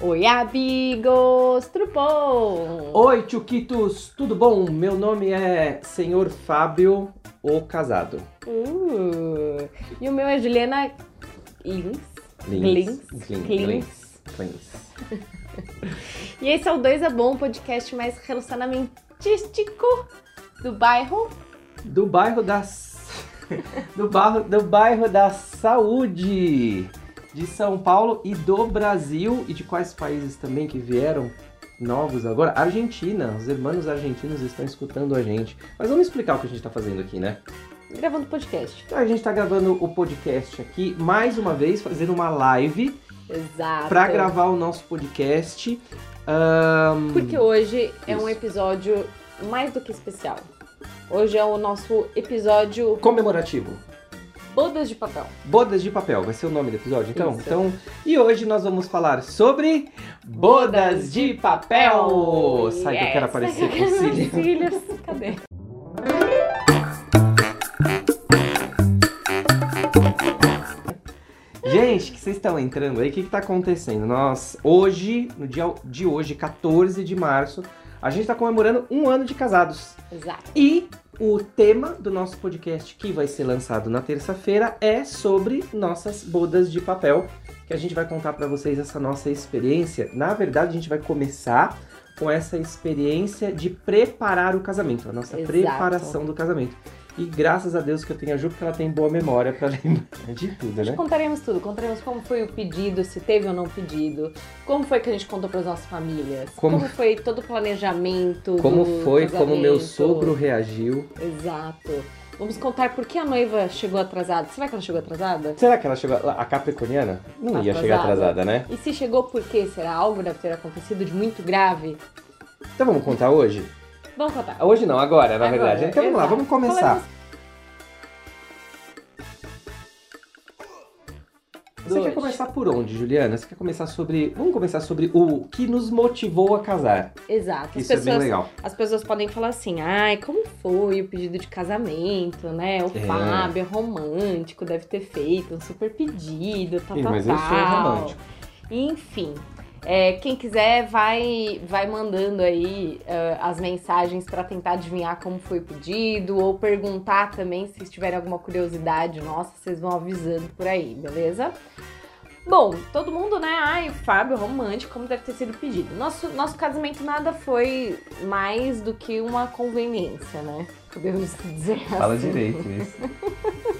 Oi, amigos! Tudo bom? Oi, Tchuquitos, tudo bom? Meu nome é Senhor Fábio, o casado. Uh, e o meu é Juliana Lins. Lins. Glins. Glins. E esse é o Dois é Bom, podcast mais relacionamentístico do bairro. Do bairro das... do, bairro, do bairro da Saúde de São Paulo e do Brasil e de quais países também que vieram novos agora? Argentina, os irmãos argentinos estão escutando a gente. Mas vamos explicar o que a gente está fazendo aqui, né? Gravando podcast. Então, a gente está gravando o podcast aqui mais uma vez, fazendo uma live Exato. para gravar o nosso podcast. Ahn, Porque hoje é um episódio mais do que especial. Hoje é o nosso episódio comemorativo. Bodas de Papel. Bodas de papel, vai ser o nome do episódio, então? Isso. Então, e hoje nós vamos falar sobre bodas de papel. Sai que eu quero aparecer com cílio. cílios. Cadê? Gente, que vocês estão entrando aí, o que, que tá acontecendo? Nós, hoje, no dia de hoje, 14 de março, a gente tá comemorando um ano de casados. Exato. E o tema do nosso podcast, que vai ser lançado na terça-feira, é sobre nossas bodas de papel, que a gente vai contar pra vocês essa nossa experiência. Na verdade, a gente vai começar com essa experiência de preparar o casamento, a nossa Exato. preparação do casamento. E graças a Deus que eu tenho a Ju, porque ela tem boa memória pra lembrar de tudo, né? contaremos tudo. Contaremos como foi o pedido, se teve ou não pedido, como foi que a gente contou para as nossas famílias, como, Como- foi todo o planejamento. Como foi, como meu casamento. sogro reagiu. Exato. Vamos contar por que a noiva chegou atrasada. Será que ela chegou atrasada? Será que ela chegou. A Capricorniana? Não ia chegar Atrasada. atrasada, né? E se chegou por quê? Será algo deve ter acontecido de muito grave? Então vamos contar hoje? Vamos contar. Hoje não, agora, na Agora, verdade. Então vamos lá, vamos começar. Falamos- Você quer começar por onde, Juliana? Você quer começar sobre. Vamos começar sobre o que nos motivou a casar. Exato. As Isso é bem pessoas, legal. as pessoas podem falar assim, ai, como foi o pedido de casamento, né? O É. Fábio é romântico, deve ter feito um super pedido, tal, Ih, tal, mas eu sou romântico. Enfim, é, quem quiser vai, vai mandando aí eh, as mensagens para tentar adivinhar como foi pedido ou perguntar também se tiverem alguma curiosidade nossa, vocês vão avisando por aí, beleza? Bom, todo mundo, né? Ai, o Fábio romântico, como deve ter sido pedido. Nosso, nosso casamento nada foi mais do que uma conveniência, né? Podemos dizer Fala assim. direito isso.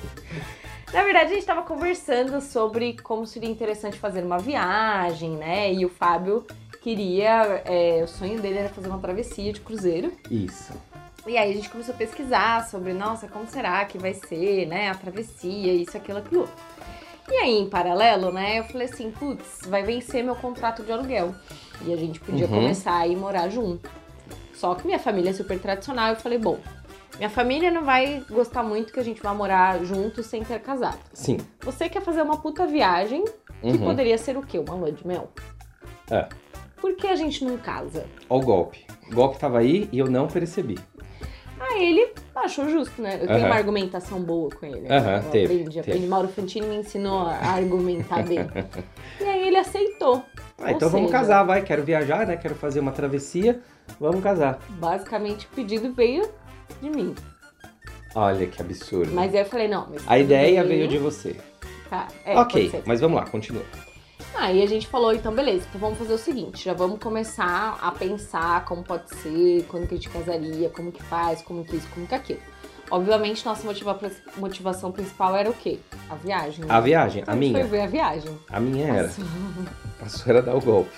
Na verdade, a gente estava conversando sobre como seria interessante fazer uma viagem, né? E o Fábio queria, é, o sonho dele era fazer uma travessia de cruzeiro. Isso. E aí a gente começou a pesquisar sobre, nossa, como será que vai ser, né? A travessia, isso, aquilo, aquilo. E aí, em paralelo, né? Eu falei assim, putz, vai vencer meu contrato de aluguel. E a gente podia Uhum. começar a ir morar junto. Só que minha família é super tradicional. Eu falei, bom, minha família não vai gostar muito que a gente vá morar junto sem ter casado. Sim. Você quer fazer uma puta viagem que Uhum. poderia ser o quê? Uma lua de mel? É. Por que a gente não casa? Ó o golpe. O golpe tava aí e eu não percebi. Aí ele achou justo, né? Eu tenho uma argumentação boa com ele. Aham, eu teve, aprendi, teve. aprendi. Mauro Fantini me ensinou a argumentar bem. e aí ele aceitou. Ah, então vamos seja, casar, vai. Quero viajar, né? Quero fazer uma travessia. Vamos casar. Basicamente o pedido veio de mim. Olha que absurdo. Mas aí eu falei, não, mas A ideia veio de você. Tá, é, ok, mas vamos lá, continua. Aí a gente falou, então beleza, então vamos fazer o seguinte, já vamos começar a pensar como pode ser, quando que a gente casaria, como que faz, como que isso, como que aquilo. Obviamente, nossa motiva- motivação principal era o quê? A viagem. né? A viagem, Então a gente minha. foi ver a viagem. A minha era. A sua era dar o golpe.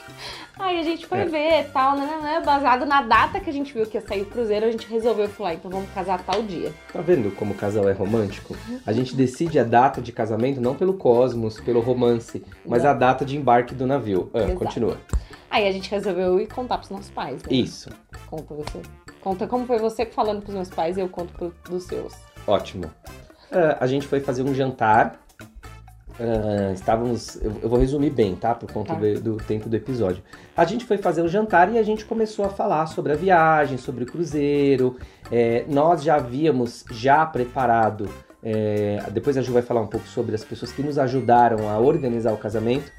Aí a gente foi É. ver tal, né, né, né, baseado na data que a gente viu que ia sair o cruzeiro, a gente resolveu falar, então vamos casar tal dia. Tá vendo como o casal é romântico? A gente decide a data de casamento não pelo cosmos, pelo romance, mas a data de embarque do navio. Ah, Exato. continua. Aí a gente resolveu ir contar pros nossos pais, né? Isso. Conta você. Conta como foi você falando pros meus pais e eu conto pro, dos seus. Ótimo. Ah, a gente foi fazer um jantar. Ah, estávamos. Eu, eu vou resumir bem, tá? Por conta Tá. do, do tempo do episódio. A gente foi fazer um jantar e a gente começou a falar sobre a viagem, sobre o cruzeiro. É, nós já havíamos já preparado. é, depois a Ju vai falar um pouco sobre as pessoas que nos ajudaram a organizar o casamento.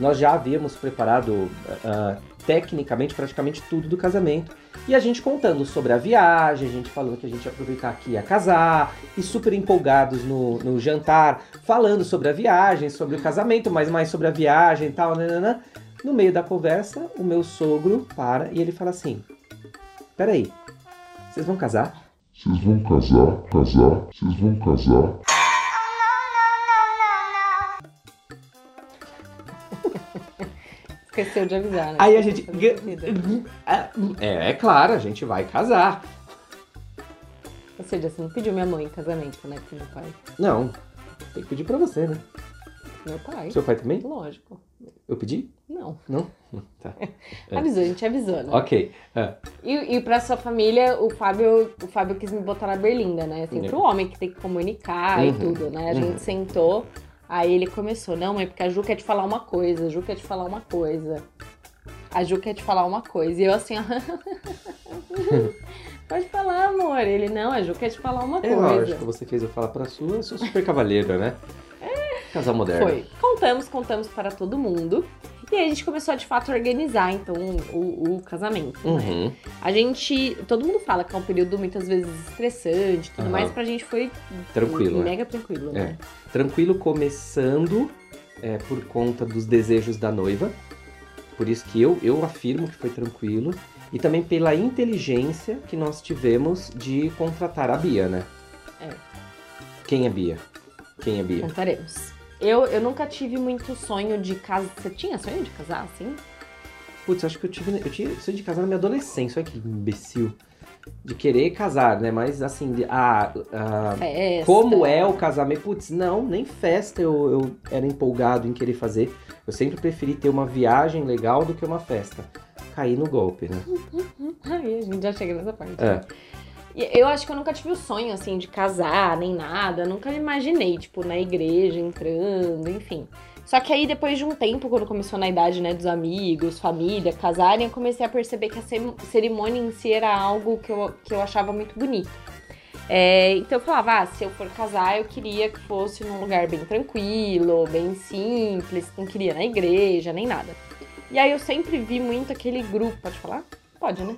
Nós já havíamos preparado uh, tecnicamente praticamente tudo do casamento. E a gente contando sobre a viagem, a gente falando que a gente ia aproveitar que ia casar, e super empolgados no, no jantar, falando sobre a viagem, sobre o casamento, mas mais sobre a viagem e tal, nanana. No meio da conversa, o meu sogro para e ele fala assim: Peraí, vocês vão casar? Vocês vão casar, casar, vocês vão casar. Esqueceu de avisar, né? Aí a gente. Ah, É, é claro, a gente vai casar. Ou seja, você não pediu minha mãe em casamento, né? Com meu pai. Não, tem que pedir pra você, né? Meu pai. Seu pai também? Lógico. Eu pedi? Não. Não? Tá. É. Avisou, a gente avisou, né? Ok. Ah, E, e pra sua família, o Fábio, o Fábio quis me botar na berlinda, né? Sempre É. o homem que tem que comunicar e Uhum, tudo, né? A uhum. gente sentou, aí ele começou, não, mãe, porque a Ju quer te falar uma coisa, a Ju quer te falar uma coisa. A Ju quer te falar uma coisa. E eu assim, ó. Pode falar, amor. Ele, não, a Ju quer te falar uma é coisa. lógico, você fez eu falar pra sua, eu sou super cavalheiro, né? Casal moderno. Foi. Contamos, contamos para todo mundo. E aí a gente começou a de fato organizar, então, o, o casamento. né? Uhum. A gente. Todo mundo fala que é um período muitas vezes estressante e tudo Aham. mais. Pra gente foi Tranquilo, né? mega tranquilo, né? Tranquilo começando é, por conta dos desejos da noiva. Por isso que eu, eu afirmo que foi tranquilo. E também pela inteligência que nós tivemos de contratar a Bia, né? É. Quem é Bia? Quem é Bia? Contaremos. Eu, eu nunca tive muito sonho de casar. Você tinha sonho de casar, assim? Putz, acho que eu tive. Eu tinha sonho de casar na minha adolescência, olha que imbecil. De querer casar, né? Mas assim, de- ah, Festa. Como é o casamento? Putz, não, nem festa eu, eu era empolgado em querer fazer. Eu sempre preferi ter uma viagem legal do que uma festa. Caí no golpe, né? Ai, a gente já chega nessa parte. É. Eu acho que eu nunca tive o sonho, assim, de casar, nem nada. Nunca me imaginei, tipo, na igreja, entrando, enfim. Só que aí, depois de um tempo, quando começou na idade, né, dos amigos, família, casarem, eu comecei a perceber que a cerimônia em si era algo que eu, que eu achava muito bonito. É, então eu falava, ah, se eu for casar, eu queria que fosse num lugar bem tranquilo, bem simples, não queria na igreja, nem nada. E aí eu sempre vi muito aquele grupo, pode falar? Pode, né?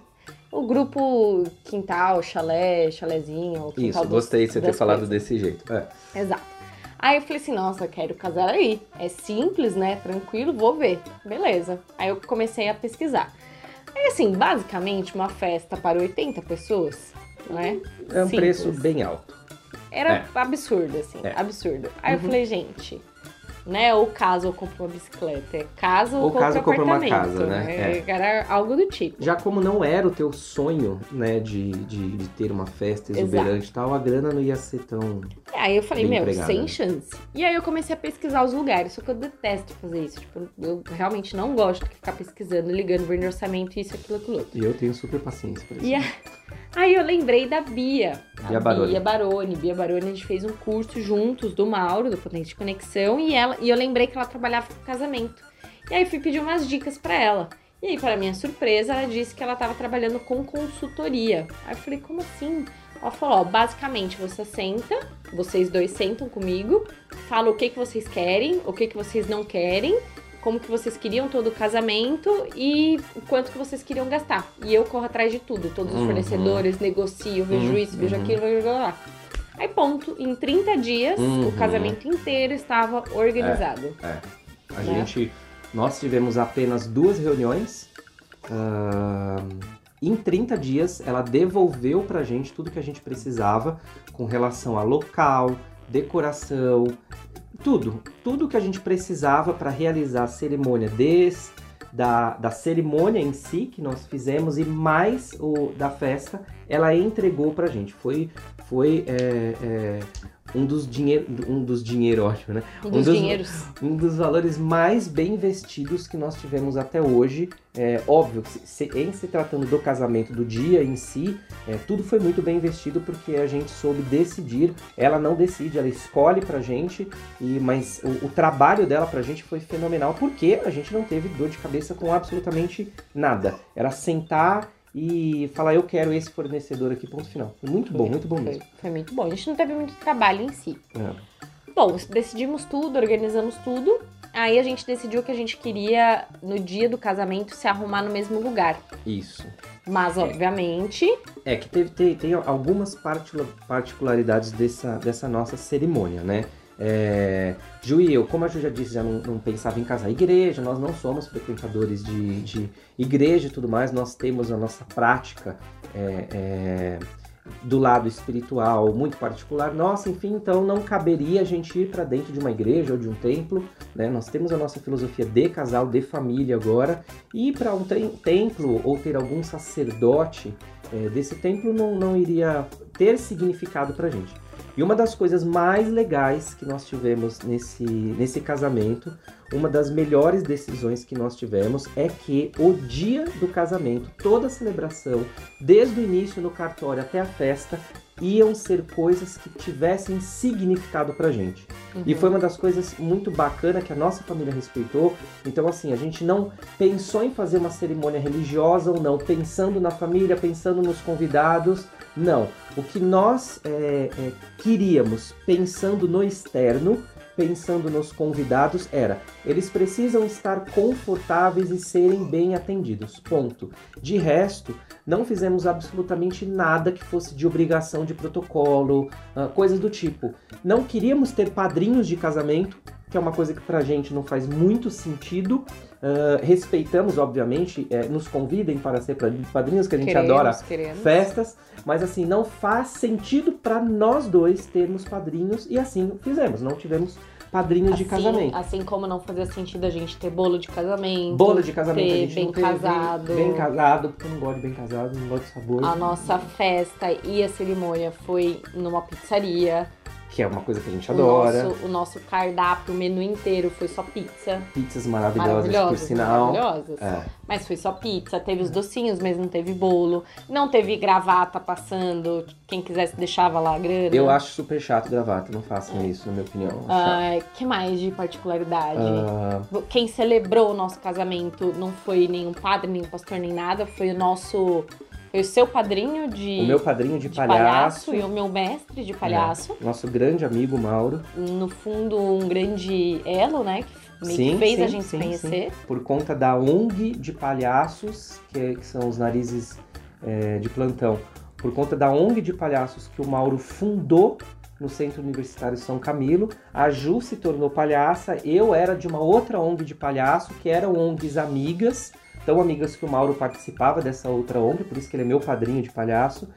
O grupo quintal, chalé, chalézinho. Isso, gostei de você ter falado coisas. desse jeito. É. Exato. Aí eu falei assim, nossa, quero casar aí. É simples, né? Tranquilo, vou ver. Beleza. Aí eu comecei a pesquisar. Aí assim, basicamente uma festa para 80 pessoas, né? É um Simples. preço bem alto. Era É. absurdo, assim, É. absurdo. Aí eu Uhum. falei, gente, né? Ou caso ou compro uma bicicleta. É caso ou, caso ou compro uma casa, né? Era algo do tipo. Já como não era o teu sonho, né, de, de, de ter uma festa exuberante e tal, a grana não ia ser tão. Aí eu falei, meu, empregada. sem chance. E aí eu comecei a pesquisar os lugares, só que eu detesto fazer isso. Tipo, eu realmente não gosto de ficar pesquisando, ligando, vendo orçamento, isso, aquilo, aquilo outro. E eu tenho super paciência pra isso. E a- aí eu lembrei da Bia. A Bia Baroni. Bia Baroni. Bia Baroni, a gente fez um curso juntos do Mauro, do Potente de Conexão, e, ela, e eu lembrei que ela trabalhava com casamento. E aí fui pedir umas dicas pra ela. E aí, para minha surpresa, ela disse que ela estava trabalhando com consultoria. Aí eu falei, como assim? Ela falou, ó, basicamente você senta, vocês dois sentam comigo, fala o que, que vocês querem, o que, que vocês não querem, como que vocês queriam todo o casamento e o quanto que vocês queriam gastar. E eu corro atrás de tudo, todos os Uhum. fornecedores, negocio, vejo Uhum, isso, vejo uhum. aquilo, vejo lá. Aí ponto, em 30 dias Uhum. o casamento inteiro estava organizado. A Né? gente. Nós tivemos apenas duas reuniões. ahn, em 30 dias, ela devolveu pra gente tudo que a gente precisava com relação a local, decoração, tudo. Tudo que a gente precisava para realizar a cerimônia, desde da, da cerimônia em si que nós fizemos e mais o da festa, ela entregou pra gente. Foi, foi é, é, um dos dinheiro, um dos dinheiro ótimo, né? Um Um dos dinheiros. um dos valores mais bem investidos que nós tivemos até hoje. É óbvio, se- se- em se tratando do casamento, do dia em si, é, tudo foi muito bem investido porque a gente soube decidir. Ela não decide, ela escolhe pra gente, e, mas o, o trabalho dela pra gente foi fenomenal porque a gente não teve dor de cabeça com absolutamente nada. Era sentar e falar, eu quero esse fornecedor aqui, ponto final. Foi muito bom, muito bom Foi, mesmo. foi muito bom. A gente não teve muito trabalho em si. É. Bom, decidimos tudo, organizamos tudo. Aí a gente decidiu que a gente queria, no dia do casamento, se arrumar no mesmo lugar. Isso. Mas, obviamente, É que teve, tem, tem algumas particula- particularidades dessa, dessa nossa cerimônia, né? É, Ju eu, como a Ju já disse, já não, não pensava em casar igreja, nós não somos frequentadores de, de igreja e tudo mais, nós temos a nossa prática é, é, do lado espiritual muito particular nossa, enfim, então não caberia a gente ir para dentro de uma igreja ou de um templo, né? Nós temos a nossa filosofia de casal, de família agora, e ir para um tem- templo ou ter algum sacerdote é, desse templo não, não iria ter significado pra gente. E uma das coisas mais legais que nós tivemos nesse, nesse casamento, uma das melhores decisões que nós tivemos é que o dia do casamento, toda a celebração, desde o início no cartório até a festa, iam ser coisas que tivessem significado pra gente. E foi uma das coisas muito bacana que a nossa família respeitou. Então, assim, a gente não pensou em fazer uma cerimônia religiosa ou não, pensando na família, pensando nos convidados. Não. O que nós é, é, queríamos, pensando no externo, pensando nos convidados, era eles precisam estar confortáveis e serem bem atendidos. Ponto. De resto, não fizemos absolutamente nada que fosse de obrigação de protocolo, ah, coisas do tipo. Não queríamos ter padrinhos de casamento, que é uma coisa que pra gente não faz muito sentido. Ah, respeitamos, obviamente, eh, nos convidem para ser padrinhos, que a gente queremos, adora queremos. festas, mas assim, não faz sentido para nós dois termos padrinhos e assim fizemos, não tivemos padrinhos de Assim- casamento. Assim como não fazia sentido a gente ter bolo de casamento. Bolo de casamento a ter gente bem não teve, casado. Bem casado, porque eu não gosto de bem casado, não gosto de sabor. A nossa festa e a cerimônia foi numa pizzaria. Que é uma coisa que a gente O adora. nosso, o nosso cardápio, o menu inteiro foi só pizza. Pizzas maravilhosas, Maravilhosas, por sinal. maravilhosas. É. Mas foi só pizza, teve os docinhos, mas não teve bolo. Não teve gravata passando. Quem quisesse deixava lá a grana. Eu acho super chato gravata, não façam isso, na minha opinião. Ah, que mais de particularidade? Ah, Quem celebrou o nosso casamento não foi nenhum padre, nem pastor, nem nada. Foi o nosso. O seu padrinho de, o meu padrinho de, de palhaço, palhaço. e o meu mestre de palhaço. nosso grande amigo Mauro. No fundo, um grande elo, né? Que meio que Sim, fez a sim, gente sim, se conhecer. por conta da ONG de palhaços, que, é- que são os narizes é, de plantão, por conta da ONG de palhaços que o Mauro fundou no Centro Universitário São Camilo, a Ju se tornou palhaça, eu era de uma outra ONG de palhaço, que eram ONGs amigas, tão amigas que o Mauro participava dessa outra ONG, por isso que ele é meu padrinho de palhaço.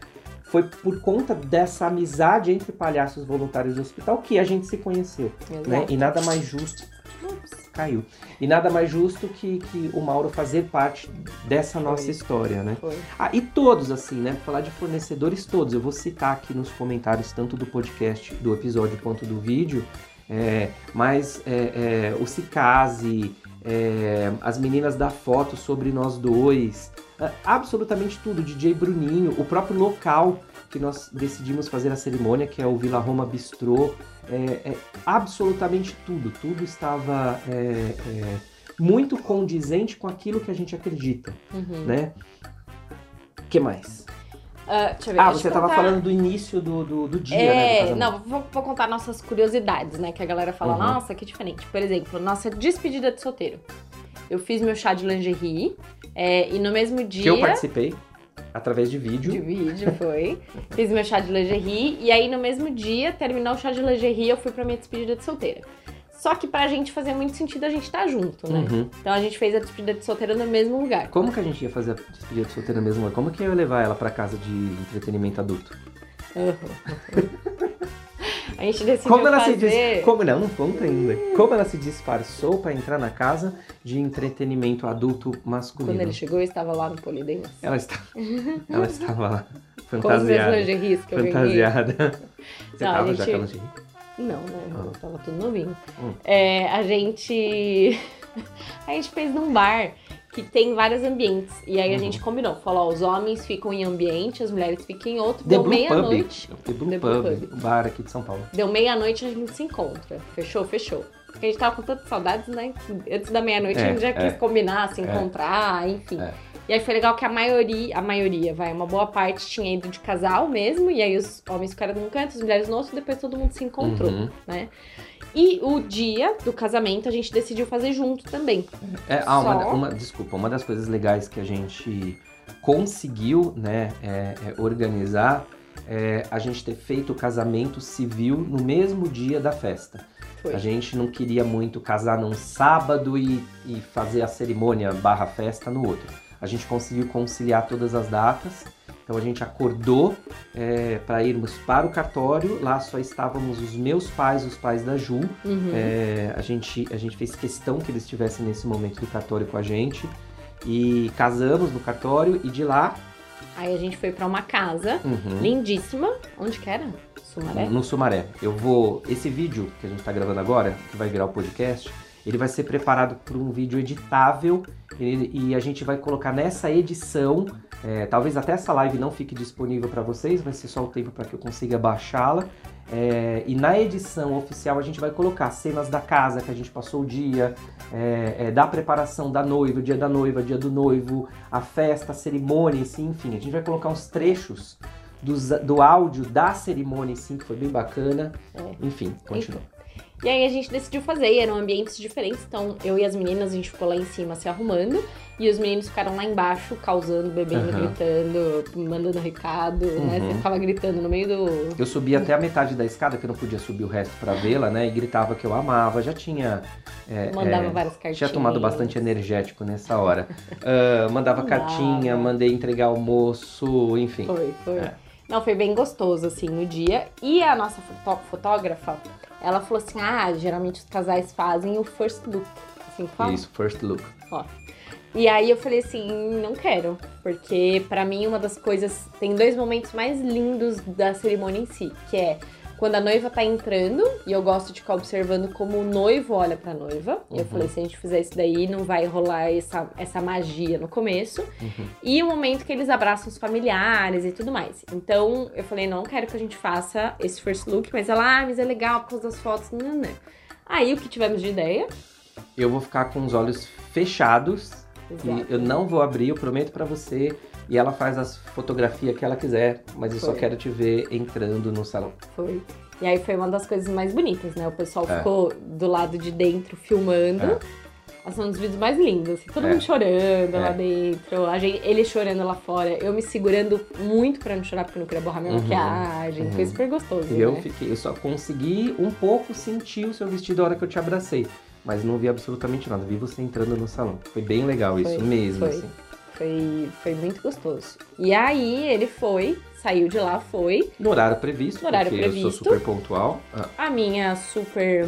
Foi por conta dessa amizade entre palhaços voluntários do hospital que a gente se conheceu né? E nada mais justo. Ups, caiu. E nada mais justo que, que o Mauro fazer parte dessa nossa Foi. história, né? Foi. Ah, e todos, assim, né? Falar de fornecedores todos. Eu vou citar aqui nos comentários, tanto do podcast, do episódio, quanto do vídeo. é, mas é, é, o Cicase, é, as meninas da foto sobre nós dois, é, absolutamente tudo. DJ Bruninho, o próprio local que nós decidimos fazer a cerimônia, que é o Vila Roma Bistrô. É, é, absolutamente tudo. Tudo estava é, é, muito condizente com aquilo que a gente acredita, Uhum. né? O que mais? Ah, deixa eu ver, Ah, você estava contar- falando do início do, do, do dia, né? do É, casamento. não, vou, vou contar nossas curiosidades, né? Que a galera fala, Uhum. nossa, que diferente. Por exemplo, nossa despedida de solteiro. Eu fiz meu chá de lingerie é, e no mesmo dia. Que eu participei através de vídeo. De vídeo, foi. Fiz meu chá de lingerie. E aí, no mesmo dia, terminou o chá de lingerie, eu fui pra minha despedida de solteira. Só que pra gente fazia muito sentido a gente estar junto, né? Uhum. Então a gente fez a despedida de solteira no mesmo lugar. Como que a gente ia fazer a despedida de solteira mesmo? Como que eu ia levar ela pra casa de entretenimento adulto? a gente decidiu Como ela se fazer... dis... Como não, não conta ainda. Como ela se disfarçou pra entrar na casa de entretenimento adulto masculino? Quando ele chegou, eu estava lá no Polidense. Ela está ela estava lá Com os meus fantasiada. lingeries que eu. Fantasiada. Você Não, tava já gente- com a lingerie? Não, né? Ah. Tava tudo novinho. Hum. É, a gente. a gente fez num bar que tem vários ambientes. E aí a Uhum. gente combinou. Falou, ó, os homens ficam em ambiente, as mulheres ficam em outro. The Deu meia-noite. The Blue The Blue Pub, Pub. o bar aqui de São Paulo. Deu meia-noite a gente se encontra. Fechou? Fechou. Porque a gente tava com tantas saudades, né? Antes da meia-noite a É, gente já é. quis combinar, se encontrar, enfim. É. E aí foi legal que a maioria, a maioria, vai, uma boa parte tinha ido de casal mesmo, e aí os homens ficaram num canto, as mulheres no outro, depois todo mundo se encontrou, Uhum. né? E o dia do casamento a gente decidiu fazer junto também. É, ah, uma, Só- uma- desculpa, uma das coisas legais que a gente conseguiu, né, é, é organizar é a gente ter feito o casamento civil no mesmo dia da festa. Foi. A gente não queria muito casar num sábado e, e fazer a cerimônia barra festa no outro. A gente conseguiu conciliar todas as datas. Então a gente acordou para irmos para o cartório. Lá só estávamos os meus pais, os pais da Ju. Uhum. É, a, gente, a gente fez questão que eles estivessem nesse momento do cartório com a gente. E casamos no cartório e de lá. Aí a gente foi pra uma casa uhum, lindíssima. Onde que era? Sumaré? No Sumaré. Eu vou. Esse vídeo que a gente tá gravando agora, que vai virar o podcast, ele vai ser preparado para um vídeo editável e, e a gente vai colocar nessa edição. é, talvez até essa live não fique disponível para vocês, vai ser só o tempo para que eu consiga baixá-la. É, e na edição oficial a gente vai colocar cenas da casa que a gente passou o dia, é, é, da preparação da noiva, dia da noiva, dia do noivo, a festa, a cerimônia, em si, enfim. A gente vai colocar uns trechos dos- do áudio da cerimônia, em si, que foi bem bacana. É. Enfim, continua. E aí a gente decidiu fazer, e eram ambientes diferentes, então eu e as meninas, a gente ficou lá em cima se arrumando, e os meninos ficaram lá embaixo, causando, bebendo, Aham. gritando, mandando recado, né? Uhum. Você ficava gritando no meio do... Eu subi até a metade da escada, que eu não podia subir o resto pra vê-la, né? E gritava que eu amava. Já tinha. é, Mandava é, várias cartinhas. tinha tomado bastante energético nessa hora. Ah, mandava cartinha, mandei entregar almoço, enfim. Foi, foi. É. Não, foi bem gostoso, assim, no dia. E a nossa foto- fotógrafa, ela falou assim, ah, geralmente os casais fazem o first look, assim fala. Isso, first look. E aí eu falei assim, não quero, porque pra mim uma das coisas tem dois momentos mais lindos da cerimônia em si, que é quando a noiva tá entrando e eu gosto de ficar observando como o noivo olha pra noiva. E eu Uhum. falei, se a gente fizer isso daí, não vai rolar essa, essa magia no começo. Uhum. E o momento que eles abraçam os familiares e tudo mais. Então eu falei, não quero que a gente faça esse first look, mas ela, ah, mas é legal por causa das fotos. Não, não. Aí o que tivemos de ideia? Eu vou ficar com os olhos fechados Exato. e eu não vou abrir, eu prometo pra você. E ela faz as fotografias que ela quiser, mas eu só Foi. quero te ver entrando no salão. Foi. E aí foi uma das coisas mais bonitas, né? O pessoal É. ficou do lado de dentro filmando. É. Assim, um dos vídeos mais lindos, assim, todo É. mundo chorando lá É. dentro, a gente, ele chorando lá fora, eu me segurando muito pra não chorar porque eu não queria borrar minha Uhum. maquiagem, foi Uhum. super gostoso, E eu né? fiquei, eu só consegui um pouco sentir o seu vestido a hora que eu te abracei. Mas não vi absolutamente nada. Vi você entrando no salão. Foi bem legal isso Foi, mesmo, foi. assim. Foi, foi muito gostoso. E aí ele foi, saiu de lá, foi. No horário previsto, No horário porque eu previsto. sou super pontual. Ah, A minha super.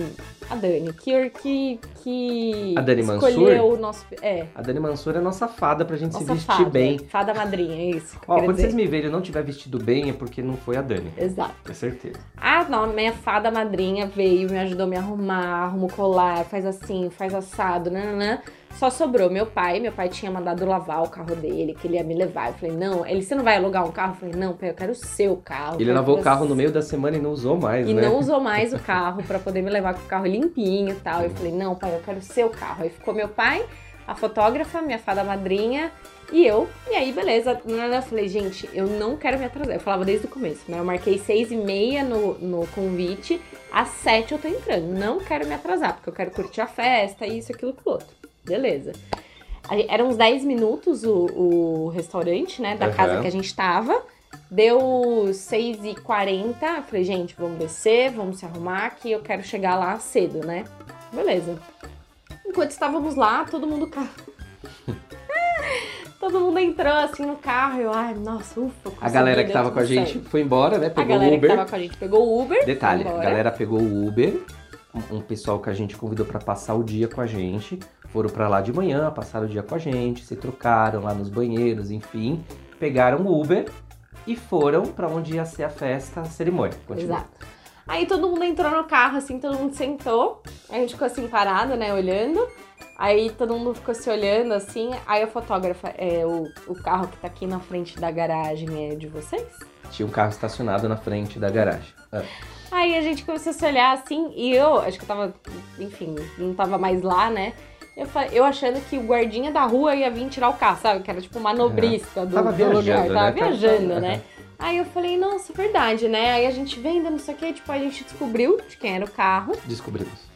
A Dani, que, que, que A Dani escolheu Mansur? o nosso. É, a Dani Mansur é nossa fada pra gente se nossa vestir fada. bem. Fada madrinha, é isso. Que eu Ó, quando dizer. vocês me verem e eu não tiver vestido bem, é porque não foi a Dani. Exato. Com certeza. A no- minha fada madrinha veio, me ajudou a me arrumar, arruma o colar, faz assim, faz assado, nananã. Só sobrou meu pai. Meu pai tinha mandado lavar o carro dele, que ele ia me levar. Eu falei, não. Ele, você não vai alugar um carro? Eu falei, não, pai, eu quero o seu carro. Ele lavou o carro no meio da semana e não usou mais, E né? não usou mais o carro pra poder me levar com o carro limpinho e tal. Eu falei, não, pai, eu quero o seu carro. Aí ficou meu pai, a fotógrafa, minha fada madrinha e eu. E aí, beleza. Eu falei, gente, eu não quero me atrasar. Eu falava desde o começo, né? Eu marquei seis e meia no, no convite. Às sete eu tô entrando. Não quero me atrasar, porque eu quero curtir a festa, isso, aquilo, aquilo outro. Beleza. Eram uns 10 minutos o, o restaurante, né? Da Aham. casa que a gente tava. Deu 6h40. Eu falei, gente, vamos descer, vamos se arrumar, que eu quero chegar lá cedo, né? Beleza. Enquanto estávamos lá, todo mundo. todo mundo entrou assim no carro. Eu, ai, nossa, ufa. A galera que tava com a gente foi embora, né? A Pegou o galera Uber. que tava com a gente pegou o Uber. Detalhe, a galera pegou o Uber, um, um pessoal que a gente convidou pra passar o dia com a gente, foram pra lá de manhã, passaram o dia com a gente, se trocaram lá nos banheiros, enfim, pegaram o Uber e foram pra onde ia ser a festa, a cerimônia. Continua. Exato. Aí todo mundo entrou no carro, assim, todo mundo sentou. A gente ficou assim parado, né, olhando. Aí todo mundo ficou se olhando assim. Aí a fotógrafa, é, o, o carro que tá aqui na frente da garagem é de vocês? Tinha um carro estacionado na frente da garagem. Ah, Aí a gente começou a se olhar assim, e eu, acho que eu tava, enfim, não tava mais lá, né? Eu, eu achando que o guardinha da rua ia vir tirar o carro, sabe? Que era tipo manobrista do, Tava do lugar. viajando, Tava né? viajando, Tava- né? Aí eu falei, nossa, verdade, né? Aí a gente vendo, não sei o que, tipo, a gente descobriu de quem era o carro. Descobrimos.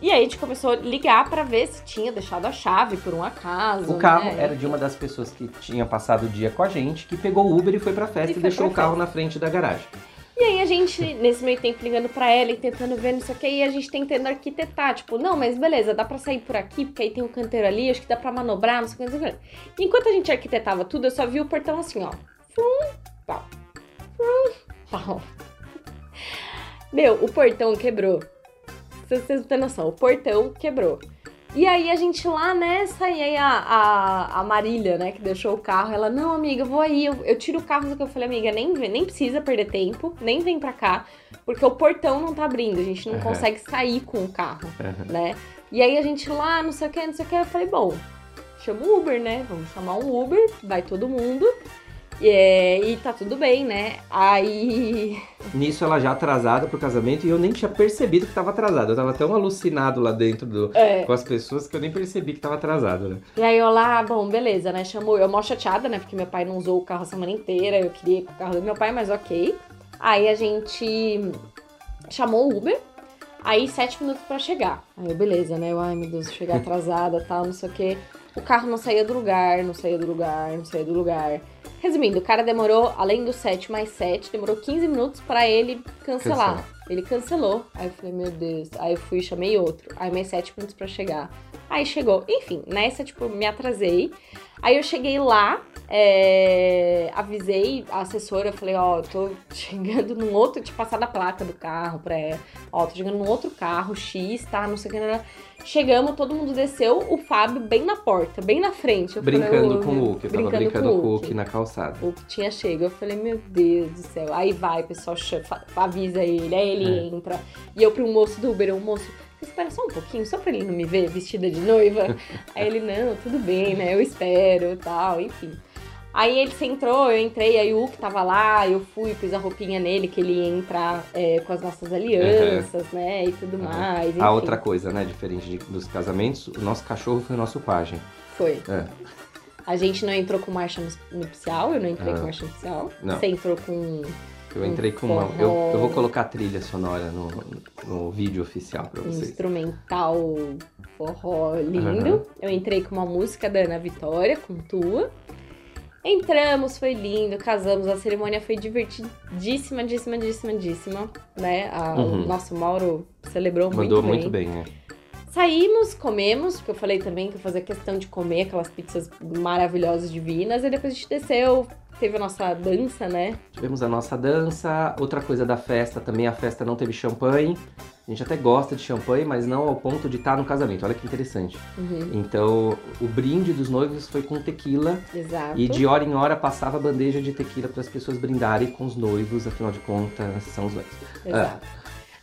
E aí a gente começou a ligar pra ver se tinha deixado a chave por um acaso. O carro né? era de uma das pessoas que tinha passado o dia com a gente, que pegou o Uber e foi pra festa E e, deixou o carro na frente da garagem. E aí a gente, nesse meio tempo, ligando pra ela e tentando ver, não sei o que, e a gente tentando arquitetar, tipo, não, mas beleza, dá pra sair por aqui, porque aí tem um canteiro ali, acho que dá pra manobrar, não sei o que, não sei o que. Enquanto a gente arquitetava tudo, eu só vi o portão assim, ó. Frum, pau. Frum, pau. Meu, o portão quebrou. Vocês não têm noção, o portão quebrou. E aí a gente lá nessa, e aí a, a, a Marília, né, que deixou o carro, ela, não, amiga, vou aí, eu, eu tiro o carro do que eu falei, amiga, nem, nem precisa perder tempo, nem vem pra cá, porque o portão não tá abrindo, a gente não Aham. consegue sair com o carro, Aham. né? E aí a gente lá, não sei o que, não sei o que, eu falei, bom, chama o Uber, né? Vamos chamar um Uber, vai todo mundo. E, é, e tá tudo bem, né? Aí. Nisso ela já atrasada pro casamento e eu nem tinha percebido que tava atrasado. Eu tava tão alucinado lá dentro do, É. com as pessoas que eu nem percebi que tava atrasado, né? E aí eu lá, bom, beleza, né? Chamou eu mó chateada, né? Porque meu pai não usou o carro a semana inteira. Eu queria ir com o carro do meu pai, mas ok. Aí a gente chamou o Uber. Aí sete minutos pra chegar. Aí eu, beleza, né? Eu, ai meu Deus, chegar atrasada tal, não sei o quê. O carro não saía do lugar, não saía do lugar, não saía do lugar. Resumindo, o cara demorou, além do 7 mais 7, demorou 15 minutos pra ele cancelar. Cancelar. Ele cancelou. Aí eu falei, meu Deus. Aí eu fui e chamei outro. Aí mais 7 minutos pra chegar. Aí chegou. Enfim, nessa, tipo, me atrasei. Aí eu cheguei lá, é, avisei a assessora, eu falei, ó, eu tô chegando num outro, tinha passado a placa do carro pra ela. Ó, tô chegando num outro carro, X, tá, não sei o que, não, não. Chegamos, todo mundo desceu, o Fábio bem na porta, bem na frente. Eu falei, brincando ô, com o Hulk. Eu tava brincando com o Hulk na calçada. o que tinha chego. Eu falei, meu Deus do céu. Aí vai, pessoal, chama, avisa ele, aí ele É. entra. E eu pro moço do Uber, o moço, espera só um pouquinho, só pra ele não me ver vestida de noiva. aí ele, não, tudo bem, né? Eu espero tal, enfim. Aí ele se entrou, eu entrei, aí o Hulk tava lá, eu fui, pus a roupinha nele, que ele ia entrar é, com as nossas alianças, né? E tudo Uhum. mais. Enfim, A outra coisa, né, diferente de- dos casamentos, o nosso cachorro foi o nosso pajem. Foi. É. A gente não entrou com marcha nu- nupcial, eu não entrei Ah. com marcha nupcial. Não. Você entrou com Eu entrei com uma. Eu, eu vou colocar a trilha sonora no, no vídeo oficial pra vocês. instrumental forró lindo. Aham. Eu entrei com uma música da Ana Vitória, com tua. Entramos, foi lindo, casamos, a cerimônia foi divertidíssima, díssima, díssima, díssima, né? A- Uhum. O nosso Mauro celebrou Mandou muito muito bem. bem, né? Saímos, comemos, porque eu falei também que eu fazia questão de comer aquelas pizzas maravilhosas, divinas, e depois a gente desceu, teve a nossa dança, né? Tivemos a nossa dança. Outra coisa da festa também, a festa não teve champanhe. A gente até gosta de champanhe, mas não ao ponto de estar no casamento. Olha que interessante. Uhum, Então, o brinde dos noivos foi com tequila. exato. E de hora em hora passava bandeja de tequila para as pessoas brindarem com os noivos, afinal de contas, são os noivos. Exato.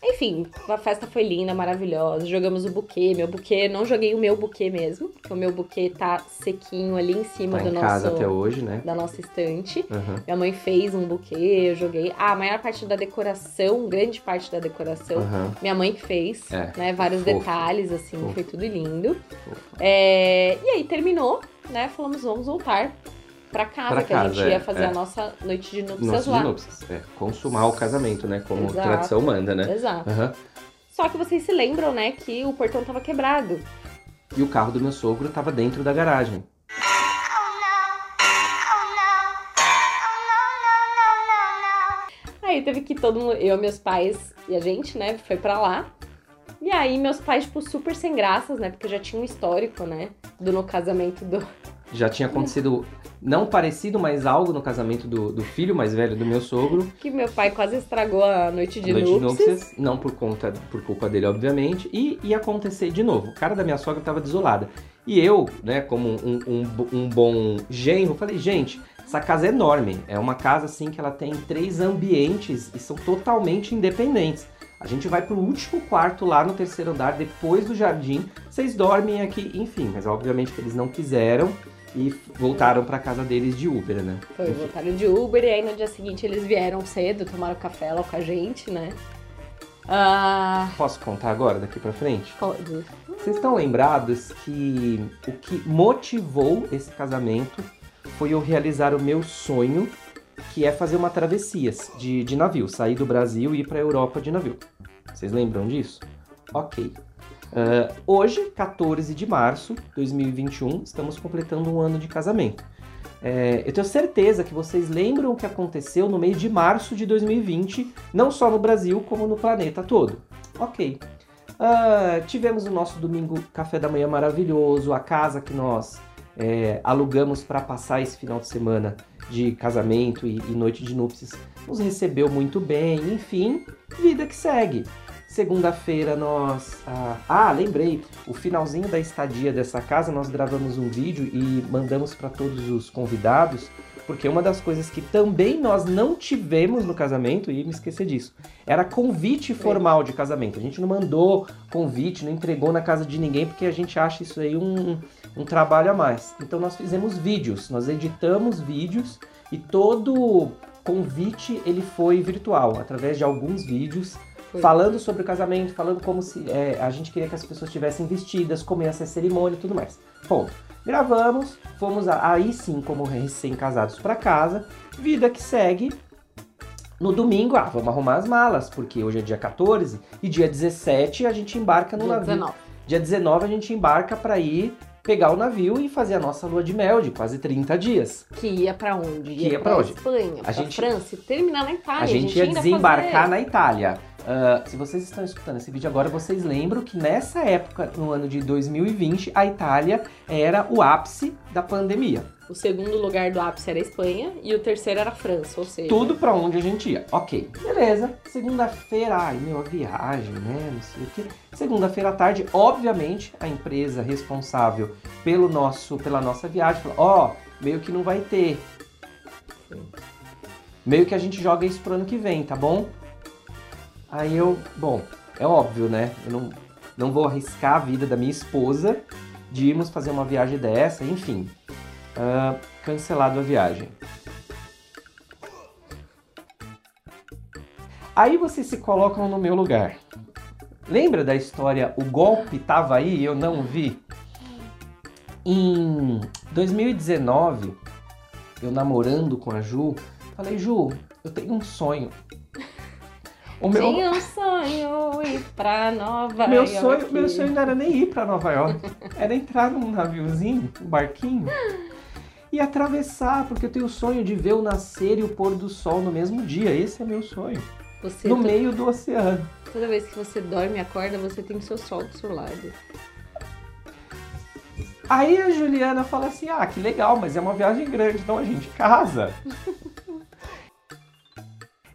Enfim, a festa foi linda, maravilhosa. Jogamos o buquê. Meu buquê, não joguei o meu buquê mesmo, porque o meu buquê tá sequinho ali em cima Tá do em nosso casa até hoje, né? da nossa estante. Aham, Minha mãe fez um buquê, eu joguei. Ah, a maior parte da decoração, grande parte da decoração, aham. minha mãe que fez, É, né? Vários fofo. detalhes, assim, Fofo. foi tudo lindo. É, E aí terminou, né? Falamos, vamos voltar pra casa, Pra que a gente casa, ia é, fazer é. a nossa noite de núpcias Nossa, lá. de núpcias. É, consumar o casamento, né? Como Exato. tradição manda, né? Exato. Aham. Só que vocês se lembram, né, que o portão tava quebrado. E o carro do meu sogro tava dentro da garagem. Aí teve que todo mundo, eu, meus pais e a gente, né, foi pra lá. E aí meus pais, tipo, super sem graças, né, porque já tinha um histórico, né, do no casamento do... Já tinha acontecido, não parecido, mas algo no casamento do, do filho mais velho do meu sogro. Que meu pai quase estragou a noite de noite de núpcias. núpcias, não por conta, por culpa dele, obviamente, e ia acontecer de novo. O cara da minha sogra tava desolada. E eu, né, como um, um, um bom genro, falei, gente, essa casa é enorme. É uma casa assim que ela tem três ambientes e são totalmente independentes. A gente vai pro último quarto lá no terceiro andar, depois do jardim. Vocês dormem aqui, enfim, mas obviamente que eles não quiseram e voltaram pra casa deles de Uber, né? Foi, voltaram de Uber e aí no dia seguinte eles vieram cedo, tomaram café lá com a gente, né. Ah, Posso contar agora, daqui pra frente? pode. Vocês estão lembrados que o que motivou esse casamento foi eu realizar o meu sonho que é fazer uma travessia de, de navio, sair do Brasil e ir para a Europa de navio. Vocês lembram disso? Ok. Uh, hoje, 14 de março de 2021, estamos completando um ano de casamento. É, eu tenho certeza que vocês lembram o que aconteceu no mês de março de 2020, não só no Brasil, como no planeta todo. Ok. Uh, tivemos o nosso domingo café da manhã maravilhoso, a casa que nós é, alugamos para passar esse final de semana de casamento e, e noite de núpcias nos recebeu muito bem, enfim, vida que segue. Segunda-feira nós. Ah, ah, lembrei! O finalzinho da estadia dessa casa nós gravamos um vídeo e mandamos para todos os convidados, porque uma das coisas que também nós não tivemos no casamento, e me esqueci disso, era convite formal de casamento. A gente não mandou convite, não entregou na casa de ninguém, porque a gente acha isso aí um, um trabalho a mais. Então nós fizemos vídeos, nós editamos vídeos e todo convite ele foi virtual, através de alguns vídeos foi. Falando sobre o casamento, falando como se é, a gente queria que as pessoas estivessem vestidas, como ia ser a cerimônia e tudo mais. Ponto. Gravamos, fomos aí sim como recém-casados para casa, vida que segue. No domingo, ah, vamos arrumar as malas, porque hoje é dia 14 e dia 17 a gente embarca no dia navio. 19. Dia 19 a gente embarca para ir pegar o navio e fazer a nossa lua de mel de quase 30 dias. Que ia para onde? Ia que ia para onde? Espanha, a pra gente, França terminar na Itália. A gente, a gente ia desembarcar fazer... na Itália. Uh, se vocês estão escutando esse vídeo agora, vocês lembram que nessa época, no ano de 2020, a Itália era o ápice da pandemia. O segundo lugar do ápice era a Espanha e o terceiro era a França, ou seja... Tudo para onde a gente ia. Ok, beleza. Segunda-feira, ai meu, a viagem, né, não sei o que. Segunda-feira à tarde, obviamente, a empresa responsável pelo nosso, pela nossa viagem falou, ó, oh, meio que não vai ter. Meio que a gente joga isso pro ano que vem, tá bom? Aí eu, bom, é óbvio, né? Eu não, não vou arriscar a vida da minha esposa de irmos fazer uma viagem dessa, enfim. Uh, cancelado a viagem. Aí vocês se colocam no meu lugar. Lembra da história O golpe tava aí eu não vi? Em 2019, eu namorando com a Ju, falei, Ju, eu tenho um sonho. O meu... Tinha um sonho ir pra Nova meu York. Sonho, meu sonho não era nem ir pra Nova York. Era entrar num naviozinho, um barquinho, e atravessar, porque eu tenho o sonho de ver o nascer e o pôr do sol no mesmo dia. Esse é meu sonho. Você no to... meio do oceano. Toda vez que você dorme e acorda, você tem o seu sol do seu lado. Aí a Juliana fala assim: ah, que legal, mas é uma viagem grande, então a gente casa.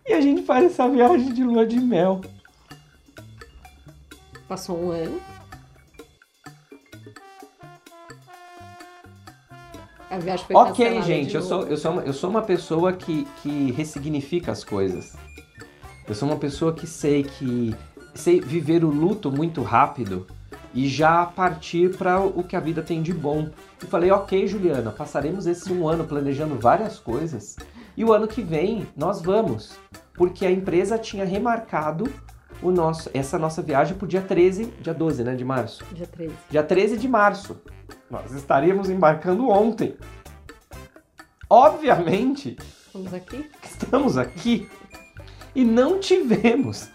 E a gente faz essa viagem de lua de mel. Passou um ano. A viagem foi Ok, gente, eu sou, eu, sou uma, eu sou uma pessoa que, que ressignifica as coisas. Eu sou uma pessoa que sei que sei viver o luto muito rápido e já partir para o que a vida tem de bom. E falei, ok, Juliana, passaremos esse um ano planejando várias coisas e o ano que vem nós vamos, porque a empresa tinha remarcado o nosso, essa nossa viagem para o dia 13, dia 12, né, de março? Dia 13. Dia 13 de março. Nós estaríamos embarcando ontem. Obviamente. Estamos aqui? Estamos aqui. E não tivemos.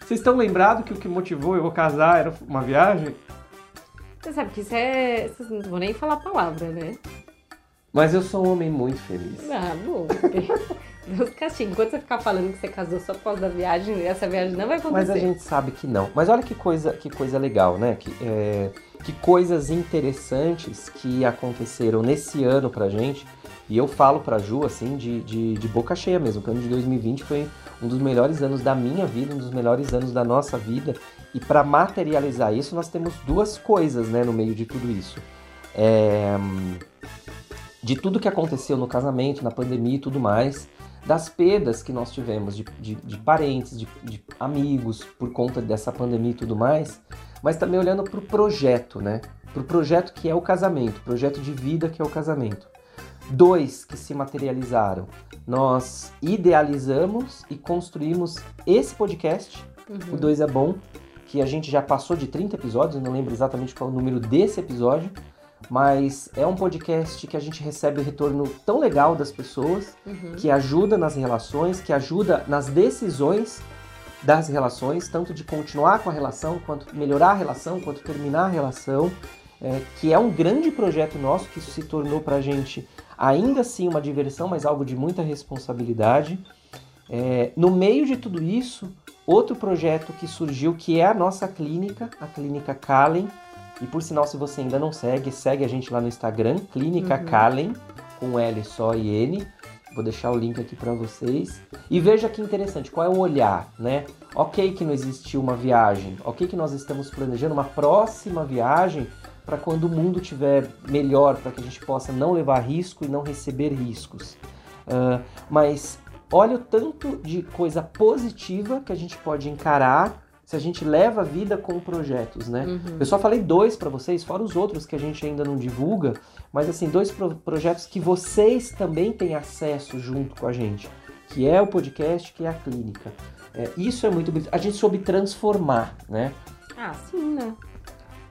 Vocês estão lembrados que o que motivou eu a casar era uma viagem? Você sabe que isso é. Vocês não vão nem falar a palavra, né? Mas eu sou um homem muito feliz. Ah, bom. Deus castiga. Enquanto você ficar falando que você casou só por causa da viagem, essa viagem não vai acontecer. Mas a gente sabe que não. Mas olha que coisa, que coisa legal, né? Que, é, que coisas interessantes que aconteceram nesse ano pra gente. E eu falo pra Ju, assim, de, de, de boca cheia mesmo. O ano de 2020 foi um dos melhores anos da minha vida, um dos melhores anos da nossa vida. E para materializar isso, nós temos duas coisas, né, no meio de tudo isso. É de tudo que aconteceu no casamento, na pandemia e tudo mais, das perdas que nós tivemos de, de, de parentes, de, de, amigos por conta dessa pandemia e tudo mais, mas também olhando para o projeto, né? Para o projeto que é o casamento, projeto de vida que é o casamento. Dois que se materializaram. Nós idealizamos e construímos esse podcast, uhum. o Dois é Bom, que a gente já passou de 30 episódios, não lembro exatamente qual é o número desse episódio, mas é um podcast que a gente recebe retorno tão legal das pessoas, Uhum. que ajuda nas relações, que ajuda nas decisões das relações, tanto de continuar com a relação, quanto melhorar a relação, quanto terminar a relação, é, que é um grande projeto nosso, que isso se tornou pra gente ainda assim uma diversão, mas algo de muita responsabilidade. É, no meio de tudo isso, outro projeto que surgiu, que é a nossa clínica, a Clínica Kalen, e por sinal, se você ainda não segue, segue a gente lá no Instagram, Clínica Uhum. Kalen, com L só e N. Vou deixar o link aqui para vocês. E veja que interessante, qual é o olhar, né? Ok que não existiu uma viagem, ok que nós estamos planejando uma próxima viagem para quando o mundo estiver melhor, para que a gente possa não levar risco e não receber riscos. Ah, mas olha o tanto de coisa positiva que a gente pode encarar se a gente leva a vida com projetos, né? Uhum. Eu só falei dois para vocês, fora os outros que a gente ainda não divulga, mas assim, dois pro- projetos que vocês também têm acesso junto com a gente, que é o podcast, que é a clínica. É, isso é muito bonito. A gente soube transformar, né? Ah, sim, né?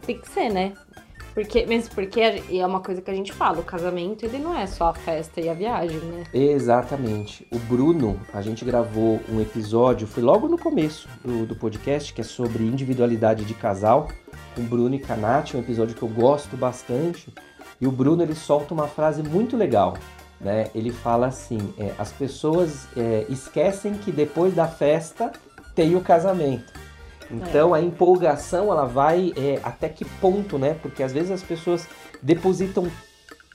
Tem que ser, né? Porque, mesmo porque é uma coisa que a gente fala, o casamento ele não é só a festa e a viagem, né? Exatamente. O Bruno, a gente gravou um episódio, foi logo no começo do, do podcast, que é sobre individualidade de casal, com Bruno e Canati, um episódio que eu gosto bastante. E o Bruno ele solta uma frase muito legal, né? Ele fala assim: é, as pessoas é, esquecem que depois da festa tem o casamento. Então a empolgação ela vai é, até que ponto, né? Porque às vezes as pessoas depositam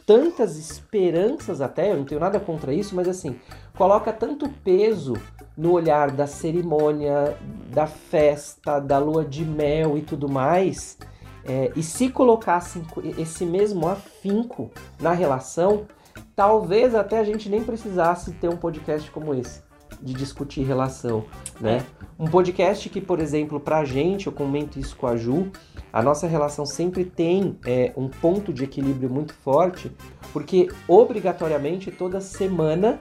tantas esperanças até, eu não tenho nada contra isso, mas assim, coloca tanto peso no olhar da cerimônia, da festa, da lua de mel e tudo mais, é, e se colocassem co- esse mesmo afinco na relação, talvez até a gente nem precisasse ter um podcast como esse, de discutir relação, né? Um podcast que, por exemplo, pra gente, eu comento isso com a Ju, a nossa relação sempre tem é, um ponto de equilíbrio muito forte, porque obrigatoriamente toda semana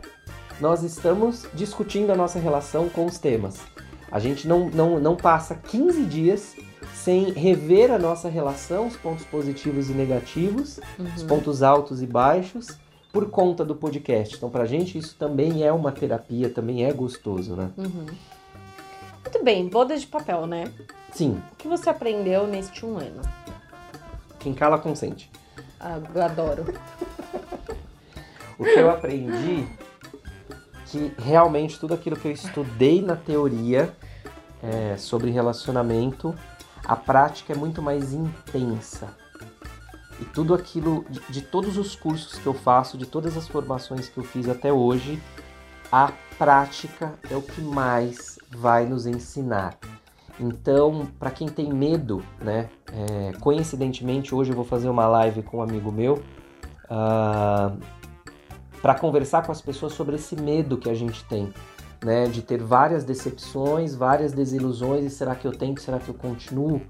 nós estamos discutindo a nossa relação com os temas. A gente não, não, não passa 15 dias sem rever a nossa relação, os pontos positivos e negativos, os pontos altos e baixos, por conta do podcast. Então, pra gente, isso também é uma terapia, também é gostoso, né? Uhum. Muito bem, boda de papel, né? Sim, O que você aprendeu neste um ano? quem cala consente. Ah, eu adoro. O que eu aprendi que realmente tudo aquilo que eu estudei na teoria é, sobre relacionamento, a prática é muito mais intensa. E tudo aquilo, de, de todos os cursos que eu faço, de todas as formações que eu fiz até hoje, a prática é o que mais vai nos ensinar. Então, para quem tem medo, né? é, coincidentemente, hoje eu vou fazer uma live com um amigo meu. ah, para conversar com as pessoas sobre esse medo que a gente tem, né, de ter várias decepções, várias desilusões e será que eu tento, será que eu continuo?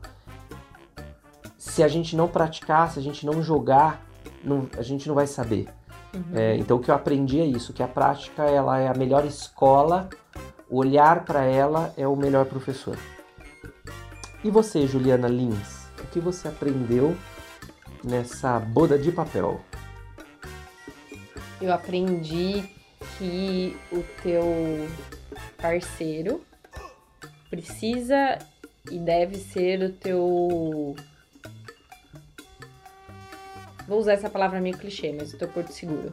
Se a gente não praticar, se a gente não jogar, não- a gente não vai saber. É, então o que eu aprendi é isso, que a prática ela é a melhor escola, olhar para ela é o melhor professor. E você, Juliana Lins, o que você aprendeu nessa boda de papel? Eu aprendi que o teu parceiro precisa e deve ser o teu. Vou usar essa palavra meio clichê, mas o teu porto seguro.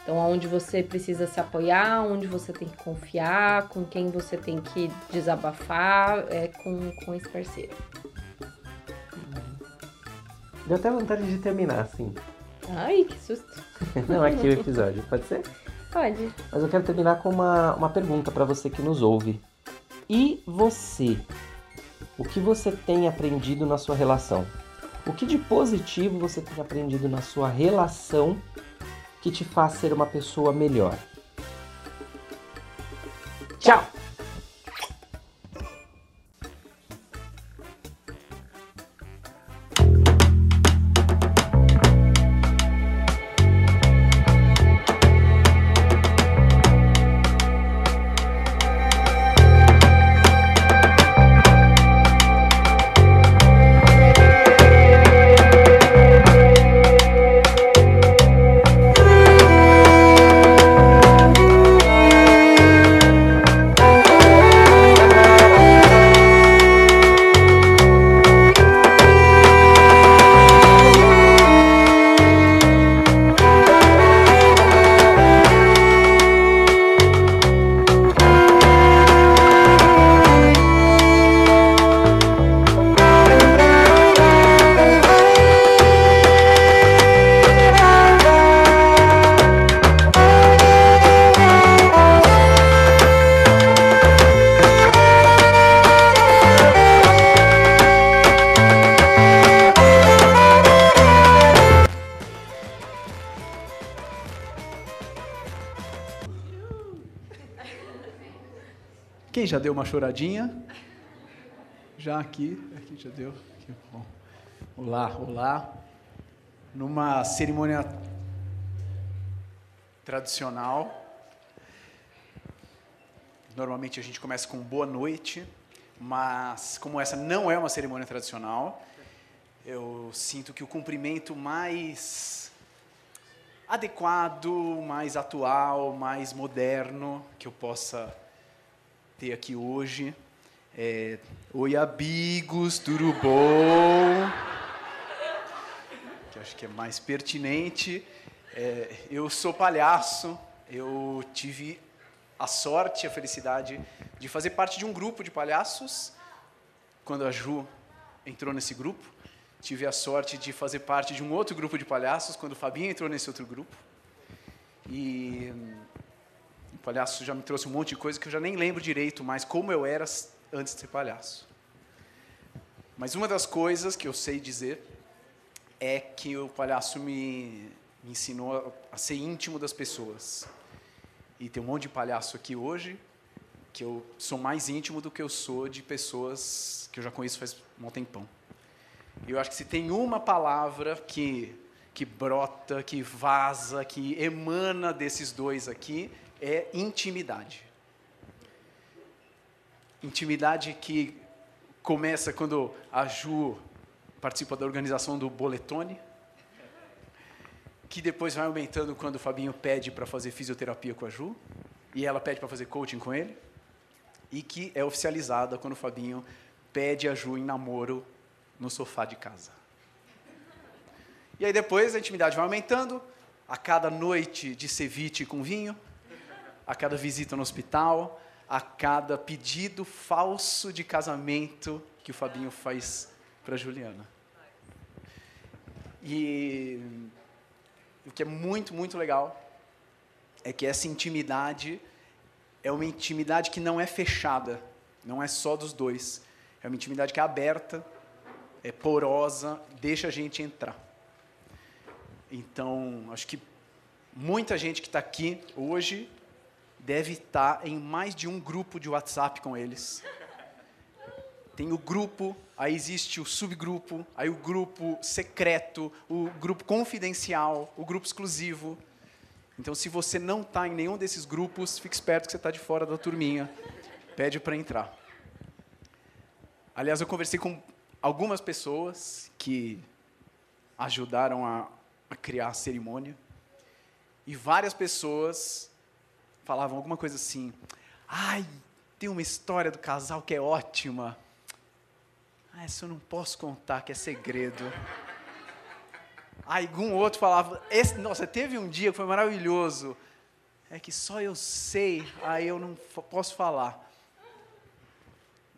Então, onde você precisa se apoiar, onde você tem que confiar, com quem você tem que desabafar, é com, com esse parceiro. Deu até vontade de terminar assim. Ai, que susto. Não aqui o episódio, pode ser? Pode. Mas eu quero terminar com uma, uma pergunta para você que nos ouve. E você? O que você tem aprendido na sua relação? O que de positivo você tem aprendido na sua relação que te faz ser uma pessoa melhor? Tchau! Já deu uma choradinha? Já aqui, aqui já deu. Aqui, bom. Olá, olá. Numa cerimônia tradicional, normalmente a gente começa com boa noite, mas como essa não é uma cerimônia tradicional, eu sinto que o cumprimento mais adequado, mais atual, mais moderno que eu possa ter aqui hoje é Oi, amigos, tudo bom? Que acho que é mais pertinente. É, eu sou palhaço, eu tive a sorte, a felicidade de fazer parte de um grupo de palhaços quando a Ju entrou nesse grupo. Tive a sorte de fazer parte de um outro grupo de palhaços quando o Fabinho entrou nesse outro grupo. E palhaço já me trouxe um monte de coisa que eu já nem lembro direito mais como eu era antes de ser palhaço. Mas uma das coisas que eu sei dizer é que o palhaço me, me ensinou a ser íntimo das pessoas. E tem um monte de palhaço aqui hoje que eu sou mais íntimo do que eu sou de pessoas que eu já conheço faz um tempão. E eu acho que se tem uma palavra que que brota, que vaza, que emana desses dois aqui é intimidade. Intimidade que começa quando a Ju participa da organização do Boletone, que depois vai aumentando quando o Fabinho pede para fazer fisioterapia com a Ju, e ela pede para fazer coaching com ele, e que é oficializada quando o Fabinho pede a Ju em namoro no sofá de casa. E aí depois a intimidade vai aumentando, a cada noite de ceviche com vinho, a cada visita no hospital, a cada pedido falso de casamento que o Fabinho faz para Juliana. E o que é muito, muito legal é que essa intimidade é uma intimidade que não é fechada, não é só dos dois. É uma intimidade que é aberta, é porosa, deixa a gente entrar. Então, acho que muita gente que está aqui hoje deve estar em mais de um grupo de WhatsApp com eles. Tem o grupo, aí existe o subgrupo, aí o grupo secreto, o grupo confidencial, o grupo exclusivo. Então, se você não está em nenhum desses grupos, fique esperto que você está de fora da turminha. Pede para entrar. Aliás, eu conversei com algumas pessoas que ajudaram a, a criar a cerimônia. E várias pessoas falavam alguma coisa assim: ai, tem uma história do casal que é ótima. Ah, essa eu não posso contar, que é segredo. Aí algum outro falava, nossa, teve um dia que foi maravilhoso. É que só eu sei, aí eu não posso falar.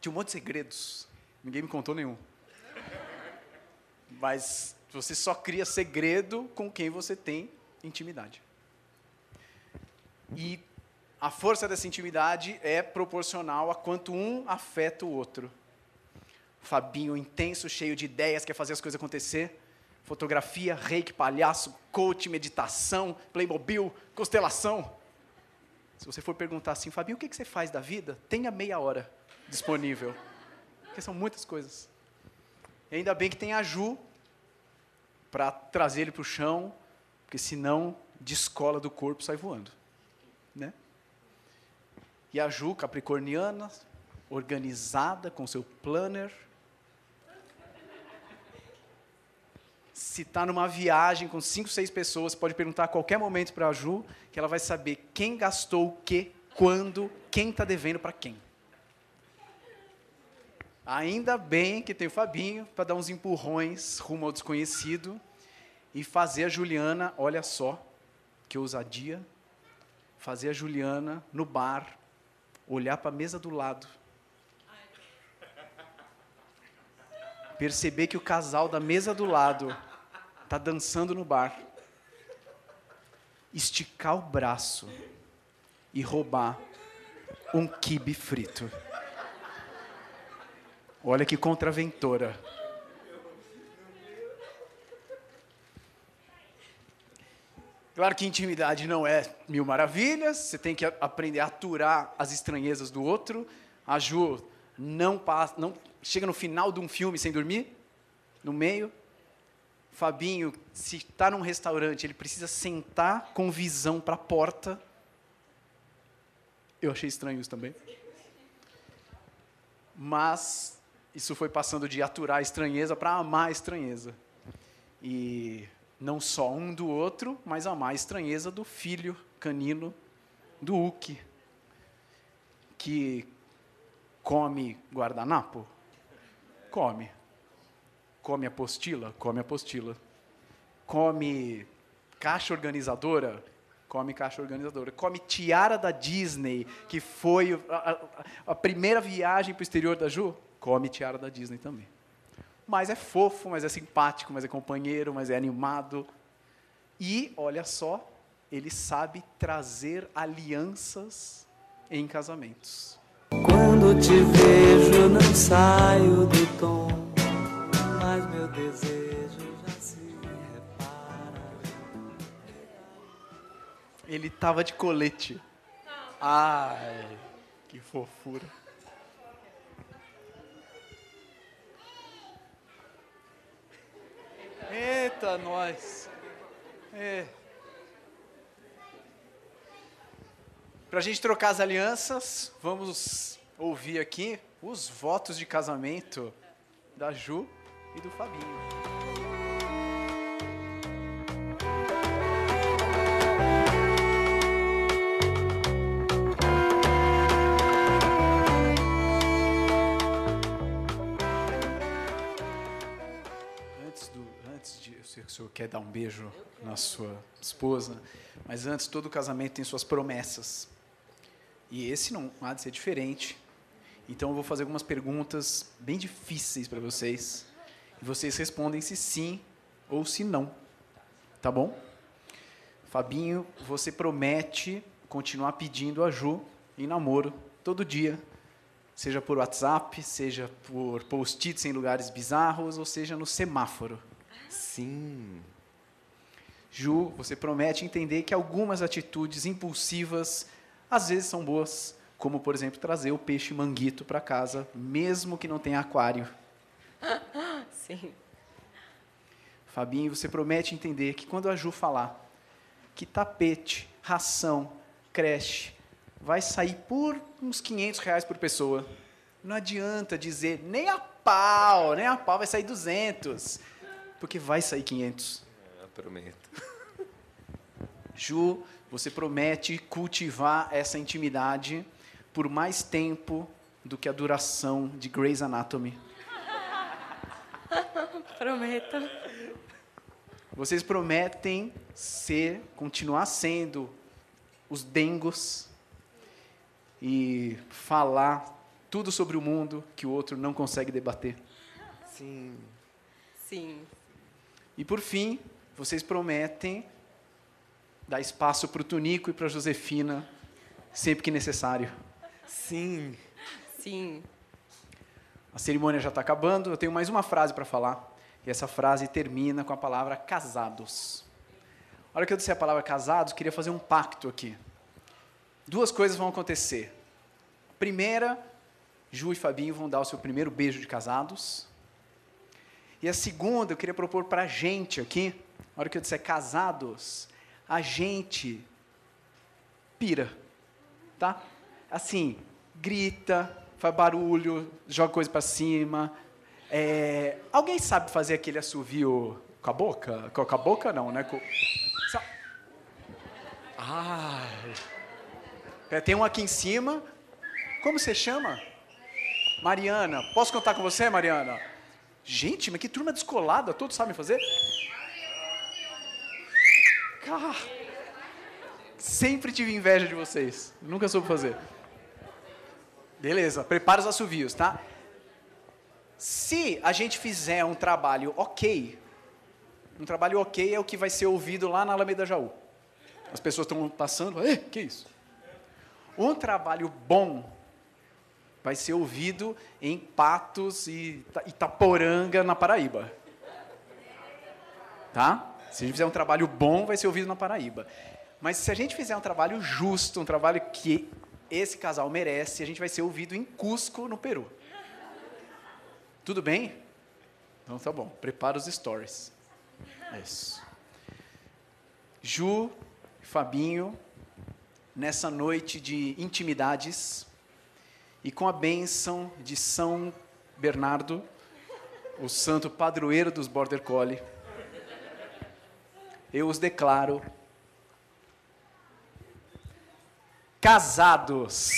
Tinha um monte de segredos. Ninguém me contou nenhum. Mas você só cria segredo com quem você tem intimidade. E a força dessa intimidade é proporcional a quanto um afeta o outro. Fabinho intenso, cheio de ideias, quer fazer as coisas acontecer. Fotografia, reiki, palhaço, coach, meditação, Playmobil, constelação. Se você for perguntar assim, Fabinho, o que você faz da vida? Tenha meia hora disponível. Porque são muitas coisas. E ainda bem que tem a Ju para trazer ele para o chão, porque senão descola do corpo sai voando. Né? E a Ju, capricorniana, organizada, com seu planner, se está numa viagem com cinco, seis pessoas, pode perguntar a qualquer momento para a Ju, que ela vai saber quem gastou o quê, quando, quem está devendo para quem. Ainda bem que tem o Fabinho para dar uns empurrões rumo ao desconhecido e fazer a Juliana, olha só, que ousadia, fazer a Juliana no bar, olhar para a mesa do lado perceber que o casal da mesa do lado está dançando no bar, esticar o braço e roubar um quibe frito. Olha que contraventora. Claro que intimidade não é mil maravilhas, você tem que aprender a aturar as estranhezas do outro, A Ju não passa, não chega no final de um filme sem dormir, no meio. Fabinho, se está num restaurante, ele precisa sentar com visão para a porta. Eu achei estranho isso também. Mas isso foi passando de aturar a estranheza para amar a estranheza. E não só um do outro, mas a estranheza do filho canino do Uki, que come guardanapo? Come. Come apostila? Come apostila. Come caixa organizadora? Come caixa organizadora. Come tiara da Disney, que foi a, a, a primeira viagem para o exterior da Ju? Come tiara da Disney também. Mas é fofo, mas é simpático, mas é companheiro, mas é animado. E, olha só, ele sabe trazer alianças em casamentos. Quando te vejo, não saio do tom, mas meu desejo já se repara. Ele estava de colete. Ai, que fofura. Eita, nós. É. Para a gente trocar as alianças, vamos ouvir aqui os votos de casamento da Ju e do Fabinho. Dar um beijo na sua esposa, mas antes, todo casamento tem suas promessas. E esse não há de ser diferente. Então eu vou fazer algumas perguntas bem difíceis para vocês. E vocês respondem se sim ou se não. Tá bom? Fabinho, você promete continuar pedindo a Ju em namoro todo dia. Seja por WhatsApp, seja por post-its em lugares bizarros, ou seja no semáforo. Sim. Ju, você promete entender que algumas atitudes impulsivas às vezes são boas, como por exemplo trazer o peixe manguito para casa, mesmo que não tenha aquário. Sim. Fabinho, você promete entender que quando a Ju falar que tapete, ração, creche vai sair por uns 500 reais por pessoa, não adianta dizer nem a pau, nem a pau vai sair 200, porque vai sair 500. Eu prometo. Ju, você promete cultivar essa intimidade por mais tempo do que a duração de Grey's Anatomy. Prometo. Vocês prometem ser, continuar sendo os dengos e falar tudo sobre o mundo que o outro não consegue debater. Sim. Sim. E por fim, vocês prometem dar espaço para o Tunico e para a Josefina sempre que necessário. Sim. Sim. A cerimônia já está acabando, eu tenho mais uma frase para falar. E essa frase termina com a palavra casados. A hora que eu disser a palavra casados, eu queria fazer um pacto aqui. Duas coisas vão acontecer. Primeira, Ju e Fabinho vão dar o seu primeiro beijo de casados. E a segunda, eu queria propor para a gente aqui, na hora que eu disser casados, a gente pira, tá? Assim, grita, faz barulho, joga coisa para cima. É, alguém sabe fazer aquele assovio com a boca? Com a boca não, né? Com... Ai. Pera, Tem um aqui em cima. Como você chama? Mariana. Posso contar com você, Mariana? Gente, mas que turma descolada, todos sabem fazer? Cara, sempre tive inveja de vocês. Nunca soube fazer. Beleza, prepara os assovios, tá? Se a gente fizer um trabalho ok, um trabalho ok é o que vai ser ouvido lá na Alameda Jaú. As pessoas estão passando, Ê, que isso? Um trabalho bom vai ser ouvido em Patos e Ita- Itaporanga, na Paraíba. Tá? Se a gente fizer um trabalho bom, vai ser ouvido na Paraíba. Mas se a gente fizer um trabalho justo, um trabalho que esse casal merece. A gente vai ser ouvido em Cusco, no Peru. Tudo bem? Então tá bom. Prepara os stories. Isso. Ju, Fabinho, nessa noite de intimidades e com a bênção de São Bernardo, o santo padroeiro dos Border Collie, eu os declaro casados.